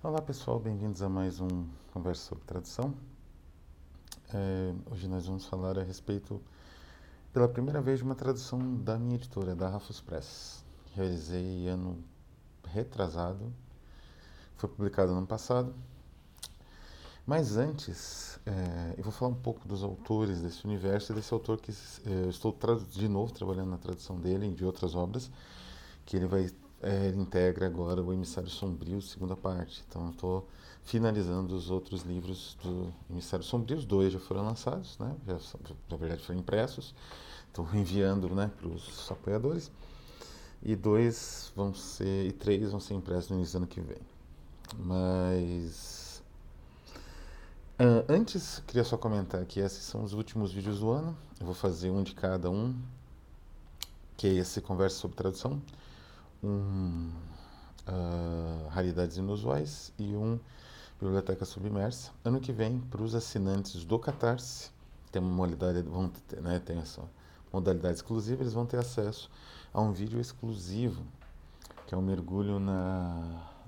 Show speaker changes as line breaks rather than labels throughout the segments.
Olá pessoal, bem-vindos a mais um Conversa sobre Tradução. É, hoje nós vamos falar a respeito, pela primeira vez, de uma tradução da minha editora, da Rafus Press. Realizei ano retrasado, foi publicado no ano passado. Mas antes, é, eu vou falar um pouco dos autores desse universo e desse autor que é, eu estou de novo trabalhando na tradução dele e de outras obras, que ele vai é, ele integra agora o Emissário Sombrio, segunda parte. Então, estou finalizando os outros livros do Emissário Sombrio. Os dois já foram lançados, né? Já, na verdade, foram impressos. Estou enviando né, para os apoiadores. E dois vão ser, e três vão ser impressos no início do ano que vem. Mas. Uh, antes, queria só comentar que esses são os últimos vídeos do ano. Eu vou fazer um de cada um, que é esse Conversa sobre Tradução um uh, Raridades Inusuais e um Biblioteca Submersa. Ano que vem, para os assinantes do Catarse, tem uma modalidade, vão ter, né, tem essa modalidade exclusiva, eles vão ter acesso a um vídeo exclusivo, que é um mergulho na,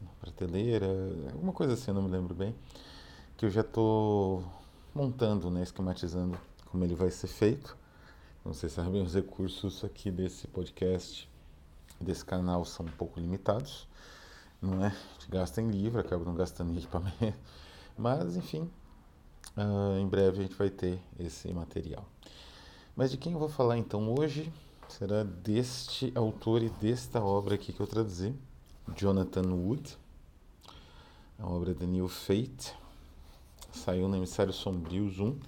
na prateleira, alguma coisa assim, não me lembro bem, que eu já estou montando, né, esquematizando como ele vai ser feito. Não sei se sabem os recursos aqui desse podcast desse canal são um pouco limitados, não é? A gente gasta em livro, acaba não gastando em equipamento, mas enfim, uh, em breve a gente vai ter esse material. Mas de quem eu vou falar então hoje será deste autor e desta obra aqui que eu traduzi, Jonathan Wood, a obra de Neil Fate, saiu no Emissário Sombrios 1,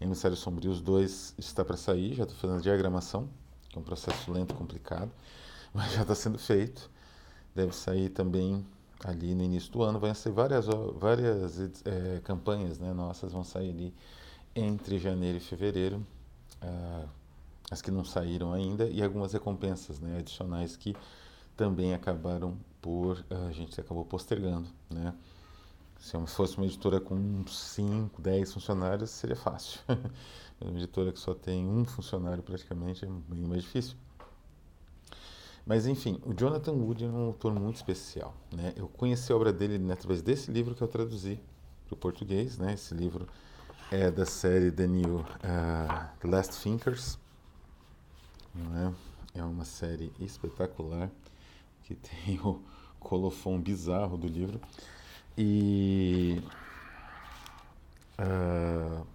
Emissário Sombrios 2 está para sair, já estou fazendo diagramação, que é um processo lento e complicado mas já está sendo feito. Deve sair também ali no início do ano. Vai ser várias, várias é, campanhas né, nossas, vão sair ali entre janeiro e fevereiro. Ah, as que não saíram ainda e algumas recompensas né, adicionais que também acabaram por a gente acabou postergando, né? Se fosse uma editora com 5, 10 funcionários, seria fácil. uma editora que só tem um funcionário praticamente é bem mais difícil. Mas enfim, o Jonathan Wood é um autor muito especial. Né? Eu conheci a obra dele né, através desse livro que eu traduzi para o português. Né? Esse livro é da série The New uh, The Last Thinkers. Né? É uma série espetacular que tem o colofão bizarro do livro. E uh,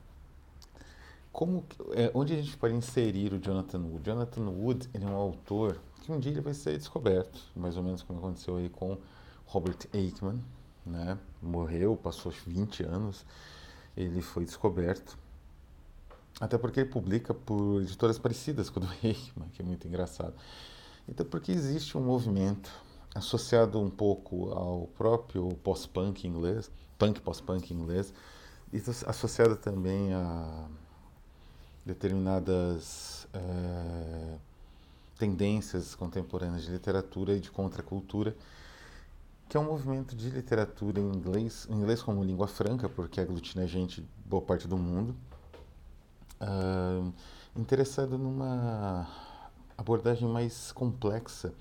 como, é, onde a gente pode inserir o Jonathan Wood? Jonathan Wood ele é um autor que um dia ele vai ser descoberto, mais ou menos como aconteceu aí com Robert Aikman, né? Morreu, passou 20 anos, ele foi descoberto. Até porque ele publica por editoras parecidas com o do Aikman, que é muito engraçado. Então, porque existe um movimento associado um pouco ao próprio pós-punk inglês, punk pós-punk inglês, e associado também a determinadas é, tendências contemporâneas de literatura e de contracultura, que é um movimento de literatura em inglês, em inglês como língua franca, porque aglutina gente boa parte do mundo, uh, interessado numa abordagem mais complexa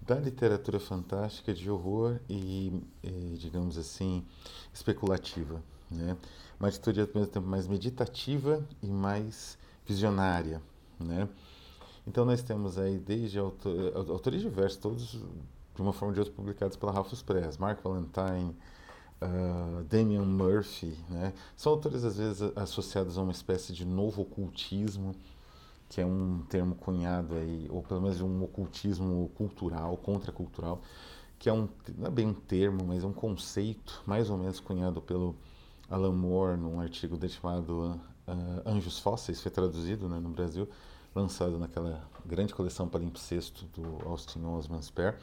da literatura fantástica de horror e, e digamos assim, especulativa. Né? Uma atitude ao mesmo tempo mais meditativa e mais visionária. Né? Então nós temos aí desde autor, autores diversos, todos de uma forma ou de outra publicados pela Ralphus Press, Mark Valentine, uh, Damian Murphy, né? São autores às vezes associados a uma espécie de novo ocultismo, que é um termo cunhado aí, ou pelo menos um ocultismo cultural, contracultural, que é um não é bem um termo, mas é um conceito mais ou menos cunhado pelo Alan Moore num artigo chamado uh, Anjos Fósseis, foi traduzido né, no Brasil, lançado naquela grande coleção palimpsesto do Austin Osman Spare.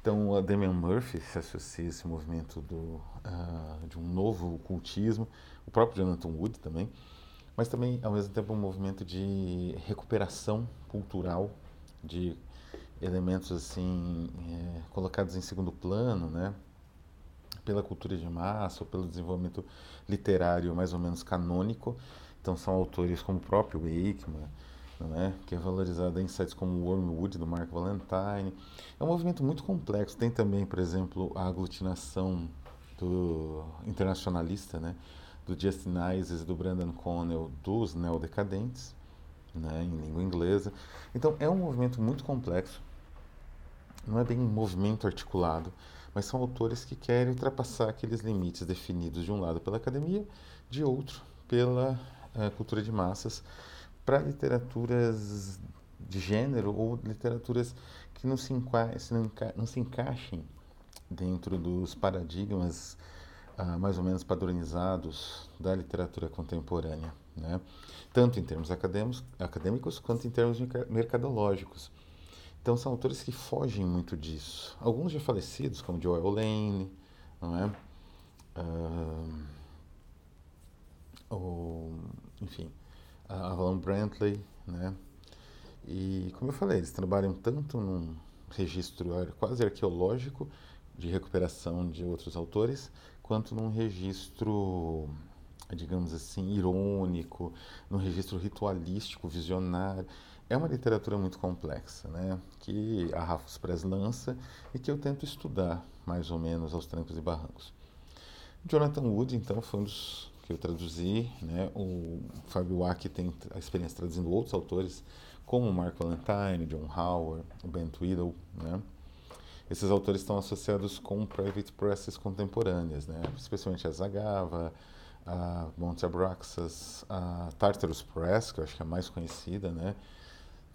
Então, a Damian Murphy se associa a esse movimento do, uh, de um novo cultismo, o próprio Jonathan Wood também, mas também, ao mesmo tempo, um movimento de recuperação cultural de elementos assim é, colocados em segundo plano, né, pela cultura de massa ou pelo desenvolvimento literário mais ou menos canônico. Então, são autores como o próprio Aikman, né, que é valorizada em sites como Wormwood, do Mark Valentine. É um movimento muito complexo. Tem também, por exemplo, a aglutinação do internacionalista, né? do Justin Ises do Brandon Connell dos neodecadentes, né? em língua inglesa. Então é um movimento muito complexo, não é bem um movimento articulado, mas são autores que querem ultrapassar aqueles limites definidos de um lado pela academia, de outro pela uh, cultura de massas, para literaturas de gênero ou literaturas que não se, não, enca não se encaixem dentro dos paradigmas uh, mais ou menos padronizados da literatura contemporânea, né? tanto em termos acadêmicos, quanto em termos mercadológicos. Então são autores que fogem muito disso. Alguns já falecidos, como Joel Lane, não é? Uh, ou, enfim, Alan Brantley, né? E como eu falei, eles trabalham tanto num registro quase arqueológico de recuperação de outros autores, quanto num registro, digamos assim, irônico, num registro ritualístico, visionário. É uma literatura muito complexa, né? que a Rafus Press lança e que eu tento estudar, mais ou menos, aos trancos e barrancos. Jonathan Wood, então, foi um dos que eu traduzi. Né? O Fábio Wack tem a experiência traduzindo outros autores, como Mark Valentine, John Howard, Ben Tweedle. Né? Esses autores estão associados com private presses contemporâneas, né? especialmente a Zagava, a Monte Abraxas, a Tartarus Press, que eu acho que é a mais conhecida, né?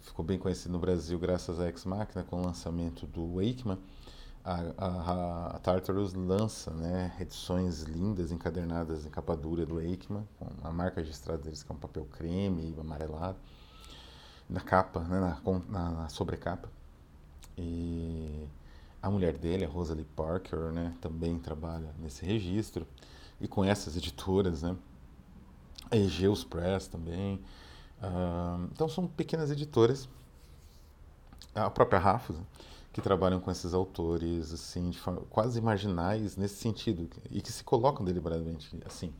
ficou bem conhecido no Brasil graças a Ex Machina com o lançamento do Wakeman. A, a, a, Tartarus lança né, edições lindas, encadernadas em capa dura do Wakeman, com a marca registrada deles que é um papel creme amarelado, na capa, né, na, na, na sobrecapa. E a mulher dele, a Rosalie Parker, né, também trabalha nesse registro e com essas editoras, né? A Egeus Press também. Uh, então são pequenas editoras, a própria Rafus, que trabalham com esses autores assim de forma, quase marginais nesse sentido e que se colocam deliberadamente assim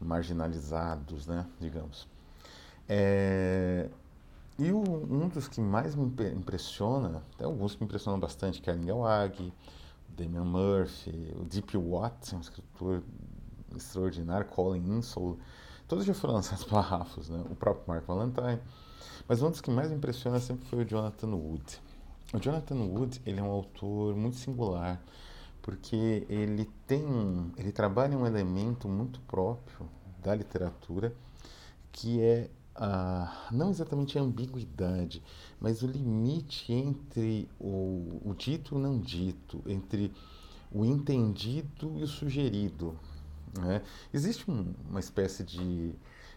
marginalizados, né, digamos. É, e o, um dos que mais me impressiona, tem alguns que me impressionam bastante, que é Neil Wag, Damian Murphy, o Deep Watts, um escritor extraordinário, Colin Insull, Todos já foram lançados pela Rafus, né? o próprio Mark Valentine. Mas um dos que mais impressiona sempre foi o Jonathan Wood. O Jonathan Wood ele é um autor muito singular, porque ele tem, ele trabalha um elemento muito próprio da literatura, que é a, não exatamente a ambiguidade, mas o limite entre o, o dito e o não dito, entre o entendido e o sugerido. Né? Existe um, uma espécie de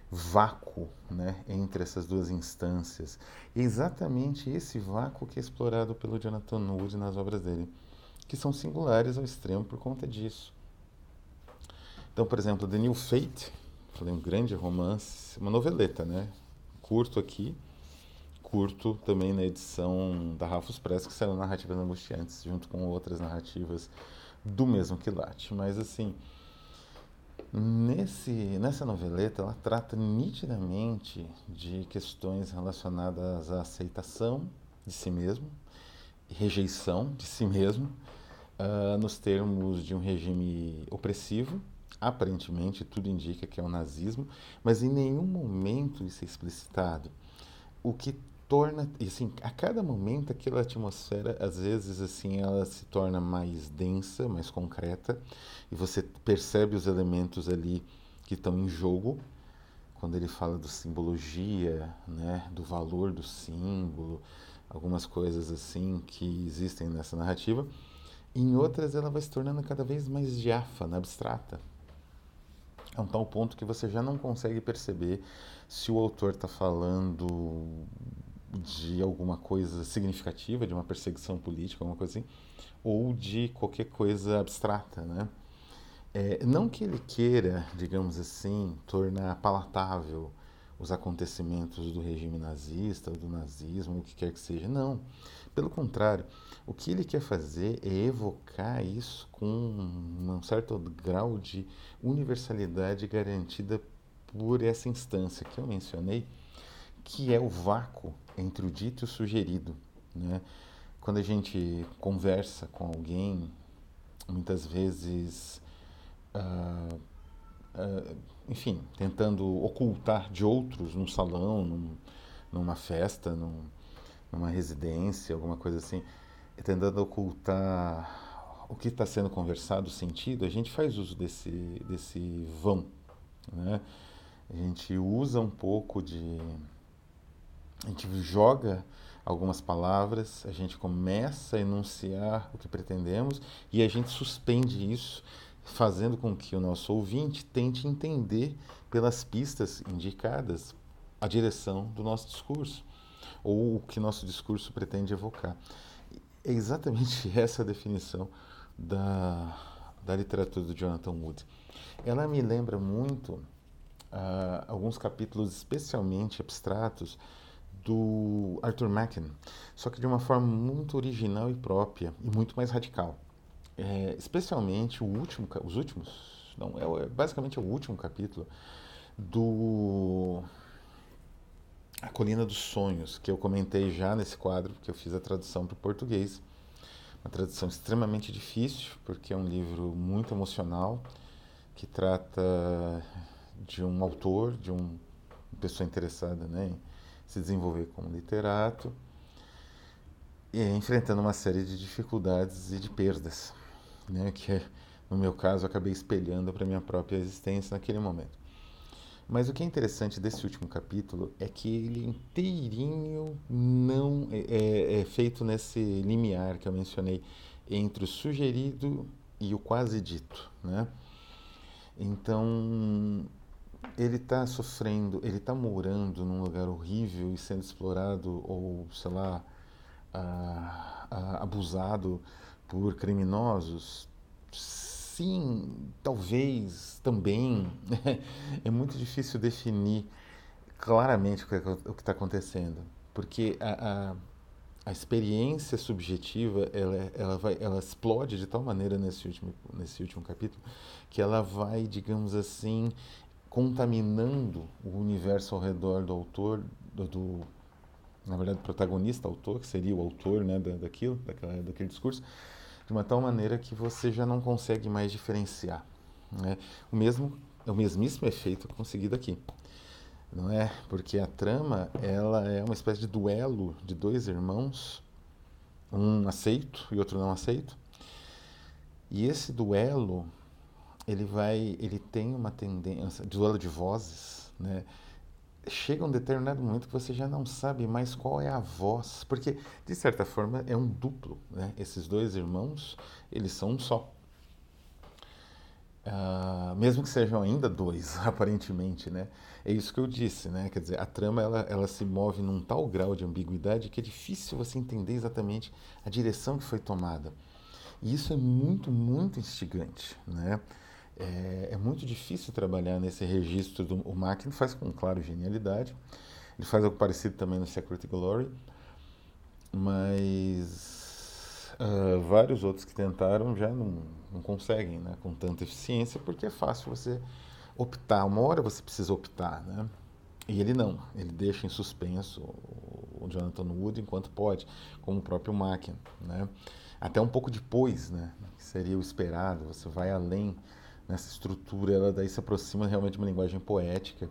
vácuo né, entre essas duas instâncias. É exatamente esse vácuo que é explorado pelo Jonathan Wood nas obras dele, que são singulares ao extremo por conta disso. Então, por exemplo, The New Fate, falei um grande romance, uma noveleta, né? Curto aqui, curto também na edição da Rafus Press, que saiu Narrativas Angustiantes, junto com outras narrativas do mesmo quilate. Mas, assim, Nesse, nessa noveleta, ela trata nitidamente de questões relacionadas à aceitação de si mesmo, rejeição de si mesmo, uh, nos termos de um regime opressivo. Aparentemente, tudo indica que é o nazismo, mas em nenhum momento isso é explicitado. O que torna, assim, a cada momento aquela atmosfera, às vezes, assim, ela se torna mais densa, mais concreta, e você percebe os elementos ali que estão em jogo, quando ele fala do simbologia, né, do valor do símbolo, algumas coisas assim que existem nessa narrativa. Em outras, ela vai se tornando cada vez mais diáfana, abstrata. A um tal ponto que você já não consegue perceber se o autor está falando de alguma coisa significativa, de uma perseguição política, alguma coisa assim, ou de qualquer coisa abstrata, né? É, não que ele queira, digamos assim, tornar palatável os acontecimentos do regime nazista, do nazismo, o que quer que seja. Não. Pelo contrário, o que ele quer fazer é evocar isso com um certo grau de universalidade garantida por essa instância que eu mencionei, que é o vácuo entre o dito e o sugerido. Né? Quando a gente conversa com alguém, muitas vezes uh, uh, enfim, tentando ocultar de outros num salão, num, numa festa, num, numa residência, alguma coisa assim, tentando ocultar o que está sendo conversado, o sentido, a gente faz uso desse, desse vão. Né? A gente usa um pouco de. A gente joga algumas palavras, a gente começa a enunciar o que pretendemos e a gente suspende isso, fazendo com que o nosso ouvinte tente entender pelas pistas indicadas a direção do nosso discurso ou o que nosso discurso pretende evocar. É exatamente essa a definição da, da literatura do Jonathan Wood. Ela me lembra muito uh, alguns capítulos especialmente abstratos do Arthur Machen, só que de uma forma muito original e própria e muito mais radical. É, especialmente o último, os últimos, não, é, é basicamente o último capítulo do A Colina dos Sonhos, que eu comentei já nesse quadro, que eu fiz a tradução para o português. Uma tradução extremamente difícil, porque é um livro muito emocional, que trata de um autor, de um, uma pessoa interessada né, se desenvolver como literato, e enfrentando uma série de dificuldades e de perdas, né, que no meu caso acabei espelhando para minha própria existência naquele momento. Mas o que é interessante desse último capítulo é que ele inteirinho não é, é, é feito nesse limiar que eu mencionei entre o sugerido e o quase dito, né? Então ele está sofrendo, ele está morando num lugar horrível e sendo explorado ou, sei lá, abusado por criminosos? Sim, talvez também. é muito difícil definir claramente o que está acontecendo, porque a, a, a, experiência subjetiva ela, ela, vai, ela explode de tal maneira nesse último, nesse último capítulo que ela vai, digamos assim, contaminando o universo ao redor do autor, do, do na verdade, protagonista, autor, que seria o autor né, da, daquilo, daquela, daquele discurso, de uma tal maneira que você já não consegue mais diferenciar. Né? O mesmo, é o mesmíssimo efeito conseguido aqui, não é? Porque a trama ela é uma espécie de duelo de dois irmãos, um aceito e outro não aceito, e esse duelo ele vai, ele tem uma tendência, duelo de vozes, né? Chega um determinado momento que você já não sabe mais qual é a voz, porque de certa forma é um duplo, né? Esses dois irmãos, eles são um só. Uh, mesmo que sejam ainda dois, aparentemente, né? É isso que eu disse, né? Quer dizer, a trama ela, ela se move num tal grau de ambiguidade que é difícil você entender exatamente a direção que foi tomada. E isso é muito, muito instigante, né? É, é, muito difícil trabalhar nesse registro do o faz com claro genialidade. Ele faz algo parecido também no Secret Glory mas uh, vários outros que tentaram já não, não conseguem né, com tanta eficiência porque é fácil você optar. Uma hora você precisa optar né? E ele não. Ele deixa em suspenso o Jonathan Wood enquanto pode como o próprio Mackin né? Até um pouco depois né que seria o esperado. Você vai além nessa estrutura, ela daí se aproxima realmente de uma linguagem poética,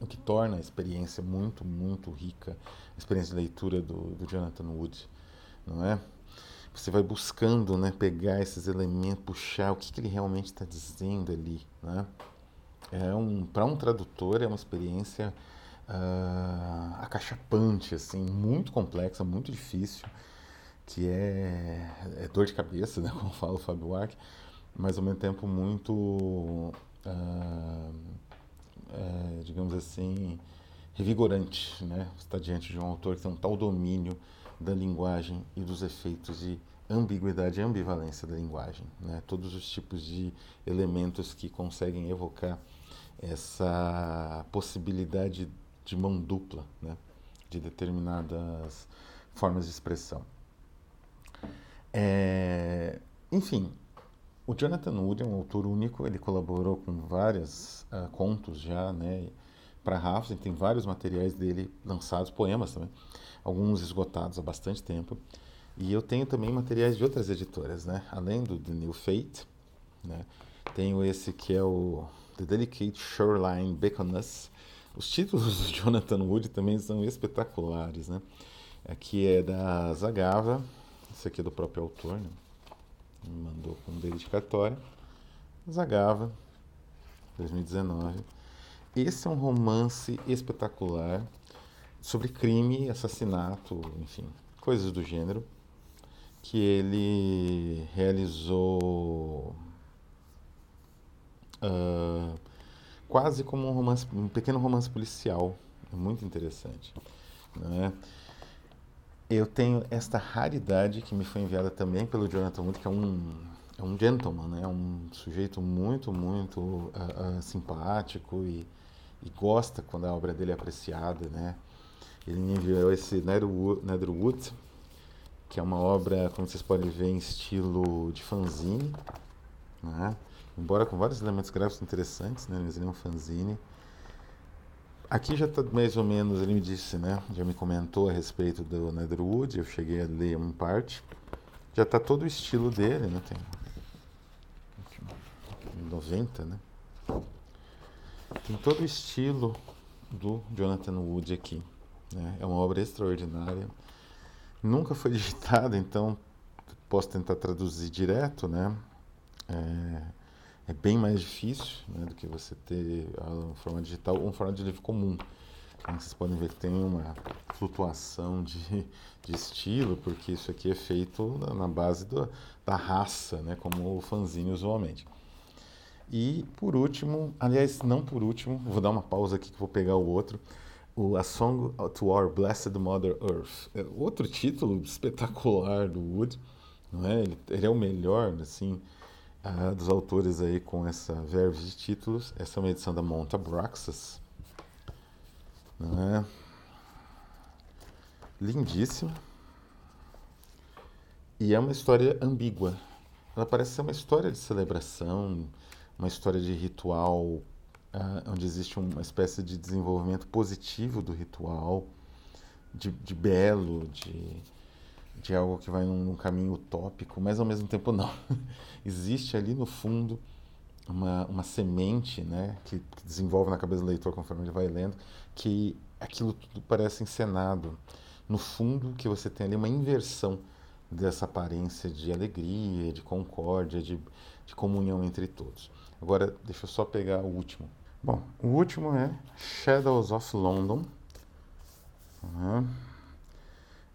o que torna a experiência muito, muito rica, a experiência de leitura do, do Jonathan Wood, não é? Você vai buscando, né, pegar esses elementos, puxar o que, que ele realmente está dizendo ali, né? É um, para um tradutor é uma experiência uh, acachapante, assim, muito complexa, muito difícil, que é, é dor de cabeça, né, como fala o Fábio Arque, mas ao mesmo tempo muito, uh, uh, digamos assim, revigorante, né? Está diante de um autor que tem um tal domínio da linguagem e dos efeitos de ambiguidade e ambivalência da linguagem, né? Todos os tipos de elementos que conseguem evocar essa possibilidade de mão dupla, né? De determinadas formas de expressão. É, enfim, o Jonathan Wood é um autor único, ele colaborou com vários uh, contos já, né, para Rafts, tem vários materiais dele lançados, poemas também, alguns esgotados há bastante tempo. E eu tenho também materiais de outras editoras, né, além do The New Fate, né, Tenho esse que é o The Delicate Shoreline Beaconess. Os títulos do Jonathan Wood também são espetaculares, né? Aqui é da Zagava, esse aqui é do próprio autor, né? Me mandou com dedicatória. Zagava, 2019. Esse é um romance espetacular sobre crime, assassinato, enfim, coisas do gênero, que ele realizou uh, quase como um romance, um pequeno romance policial, muito interessante, né? Eu tenho esta raridade que me foi enviada também pelo Jonathan Wood, que é um, é um gentleman, né? um sujeito muito, muito uh, uh, simpático e, e, gosta quando a obra dele é apreciada. Né? Ele me enviou esse Netherwood, que é uma obra, como vocês podem ver, em estilo de fanzine, né? embora com vários elementos gráficos interessantes, né? mas ele é um fanzine. Aqui já está mais ou menos, ele me disse, né? Já me comentou a respeito do Netherwood, eu cheguei a ler uma parte. Já está todo o estilo dele, né? Tem 90, né? Tem todo o estilo do Jonathan Wood aqui. Né? É uma obra extraordinária. Nunca foi digitada, então posso tentar traduzir direto, né? É, é bem mais difícil né, do que você ter um formato digital ou um formato de livro comum. Então, vocês podem ver tem uma flutuação de, de estilo, porque isso aqui é feito na, na base do, da raça, né, como o fanzine usualmente. E por último, aliás, não por último, vou dar uma pausa aqui que vou pegar o outro, o A Song to Our Blessed Mother Earth. É outro título espetacular do Wood, não é? Ele, ele é o melhor, assim, ah, dos autores aí com essa verve de títulos. Essa é uma edição da Monta Braxas. Não é? Lindíssima. E é uma história ambígua. Ela parece ser uma história de celebração, uma história de ritual, uh, onde existe uma espécie de desenvolvimento positivo do ritual, de, de belo, de, de algo que vai num, num, caminho utópico, mas ao mesmo tempo não. Existe ali no fundo uma, uma semente né, que, que, desenvolve na cabeça do leitor conforme ele vai lendo, que aquilo tudo parece encenado. No fundo, que você tem ali uma inversão dessa aparência de alegria, de concórdia, de, de comunhão entre todos. Agora, deixa eu só pegar o último. Bom, o último é Shadows of London. Uhum.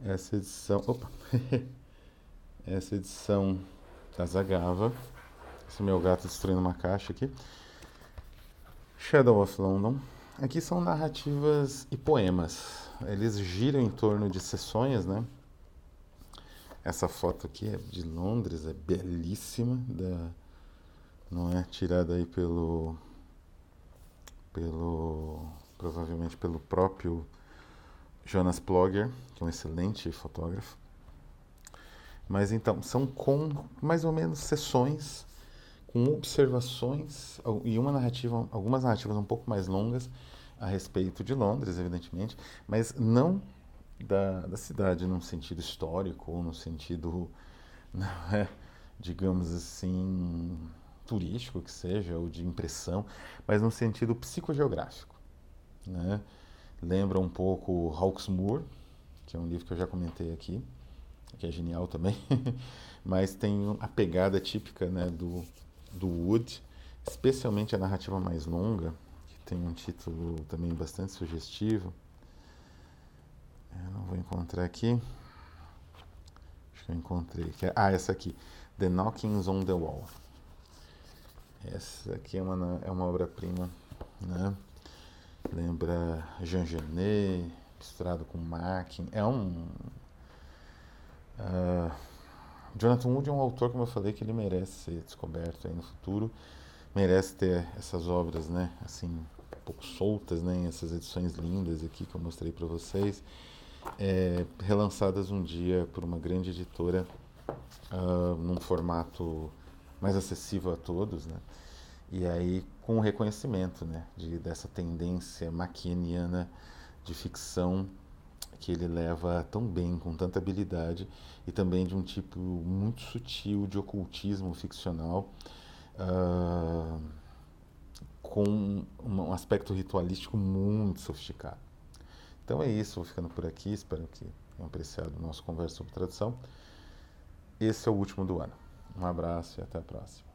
Essa edição. Opa! Essa edição da Zagava. Esse meu gato destruindo uma caixa aqui. Shadow of London. Aqui são narrativas e poemas. Eles giram em torno de sessões, né? Essa foto aqui é de Londres, é belíssima, da, não é tirada aí pelo, pelo, provavelmente pelo próprio Jonas Plogger, que é um excelente fotógrafo. Mas então, são com mais ou menos sessões com observações e uma narrativa, algumas narrativas um pouco mais longas a respeito de Londres, evidentemente, mas não da, da cidade num sentido histórico ou no sentido, é, digamos assim, turístico que seja, ou de impressão, mas no sentido psicogeográfico. Né? Lembra um pouco Hawksmoor, que é um livro que eu já comentei aqui, que é genial também, mas tem a pegada típica né, do, do Wood, especialmente a narrativa mais longa, que tem um título também bastante sugestivo. Eu não vou encontrar aqui. Acho que eu encontrei. É, ah, essa aqui. The Knockings on the Wall. Essa aqui é uma, é uma obra-prima, né? Lembra Jean Genet, misturado com Mackin. É um... Uh, Jonathan Wood é um autor, como eu falei, que ele merece ser descoberto aí no futuro. Merece ter essas obras, né? Assim, um pouco soltas, né? Essas edições lindas aqui que eu mostrei para vocês. É, relançadas um dia por uma grande editora uh, num formato mais acessível a todos, né? E aí com o reconhecimento, né, de, dessa tendência maquianiana de ficção que ele leva tão bem, com tanta habilidade, e também de um tipo muito sutil de ocultismo ficcional, uh, com um aspecto ritualístico muito sofisticado. Então é isso, vou ficando por aqui, espero que tenham apreciado o nosso conversa sobre tradução. Esse é o último do ano. Um abraço e até a próxima.